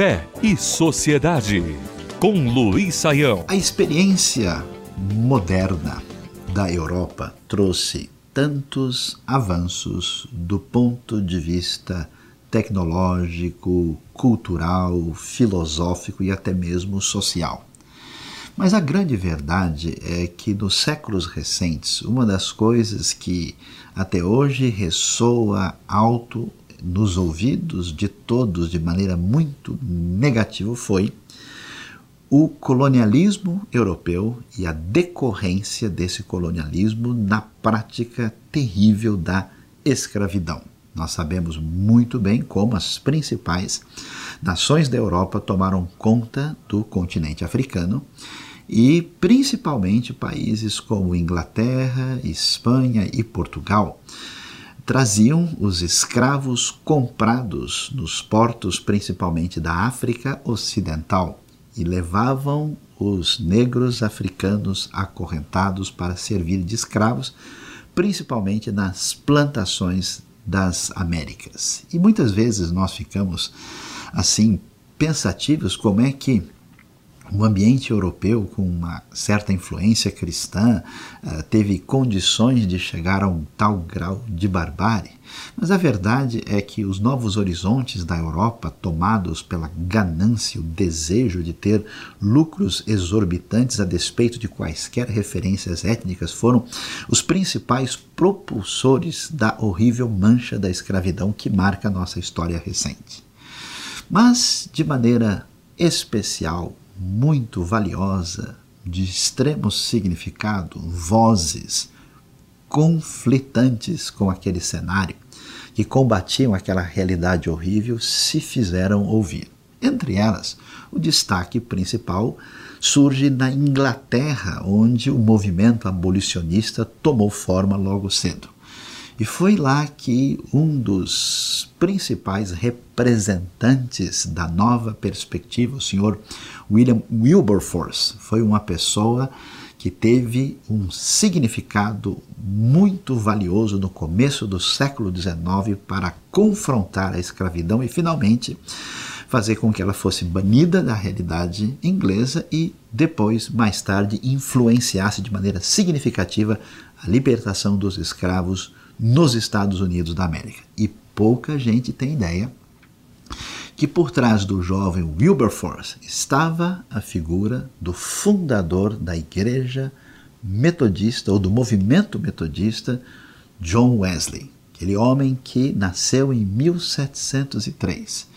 Fé e Sociedade, com Luiz Saião. A experiência moderna da Europa trouxe tantos avanços do ponto de vista tecnológico, cultural, filosófico e até mesmo social. Mas a grande verdade é que nos séculos recentes, uma das coisas que até hoje ressoa alto nos ouvidos de todos de maneira muito negativa foi o colonialismo europeu e a decorrência desse colonialismo na prática terrível da escravidão. Nós sabemos muito bem como as principais nações da Europa tomaram conta do continente africano e principalmente países como Inglaterra, Espanha e Portugal traziam os escravos comprados nos portos, principalmente da África Ocidental, e levavam os negros africanos acorrentados para servir de escravos, principalmente nas plantações das Américas. E muitas vezes nós ficamos assim pensativos como é que um ambiente europeu com uma certa influência cristã uh, teve condições de chegar a um tal grau de barbárie. Mas a verdade é que os novos horizontes da Europa, tomados pela ganância, o desejo de ter lucros exorbitantes a despeito de quaisquer referências étnicas, foram os principais propulsores da horrível mancha da escravidão que marca nossa história recente. Mas, de maneira especial, muito valiosa, de extremo significado, vozes conflitantes com aquele cenário, que combatiam aquela realidade horrível, se fizeram ouvir. Entre elas, o destaque principal surge na Inglaterra, onde o movimento abolicionista tomou forma logo cedo. E foi lá que um dos principais representantes da nova perspectiva, o senhor William Wilberforce, foi uma pessoa que teve um significado muito valioso no começo do século XIX para confrontar a escravidão e finalmente fazer com que ela fosse banida da realidade inglesa e depois, mais tarde, influenciasse de maneira significativa a libertação dos escravos nos Estados Unidos da América. E pouca gente tem ideia que por trás do jovem Wilberforce estava a figura do fundador da Igreja Metodista ou do movimento metodista, John Wesley, aquele homem que nasceu em 1703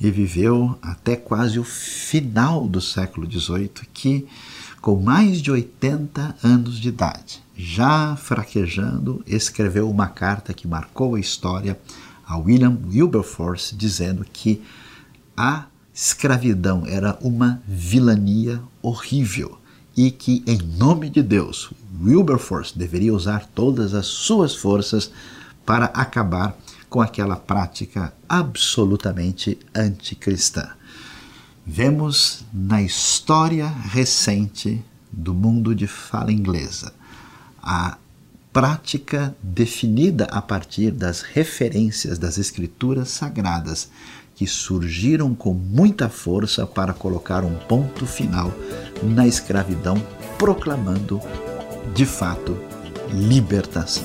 e viveu até quase o final do século XVIII, que com mais de 80 anos de idade, já fraquejando, escreveu uma carta que marcou a história a William Wilberforce, dizendo que a escravidão era uma vilania horrível e que, em nome de Deus, Wilberforce deveria usar todas as suas forças para acabar com aquela prática absolutamente anticristã vemos na história recente do mundo de fala inglesa a prática definida a partir das referências das escrituras sagradas que surgiram com muita força para colocar um ponto final na escravidão, proclamando de fato libertação.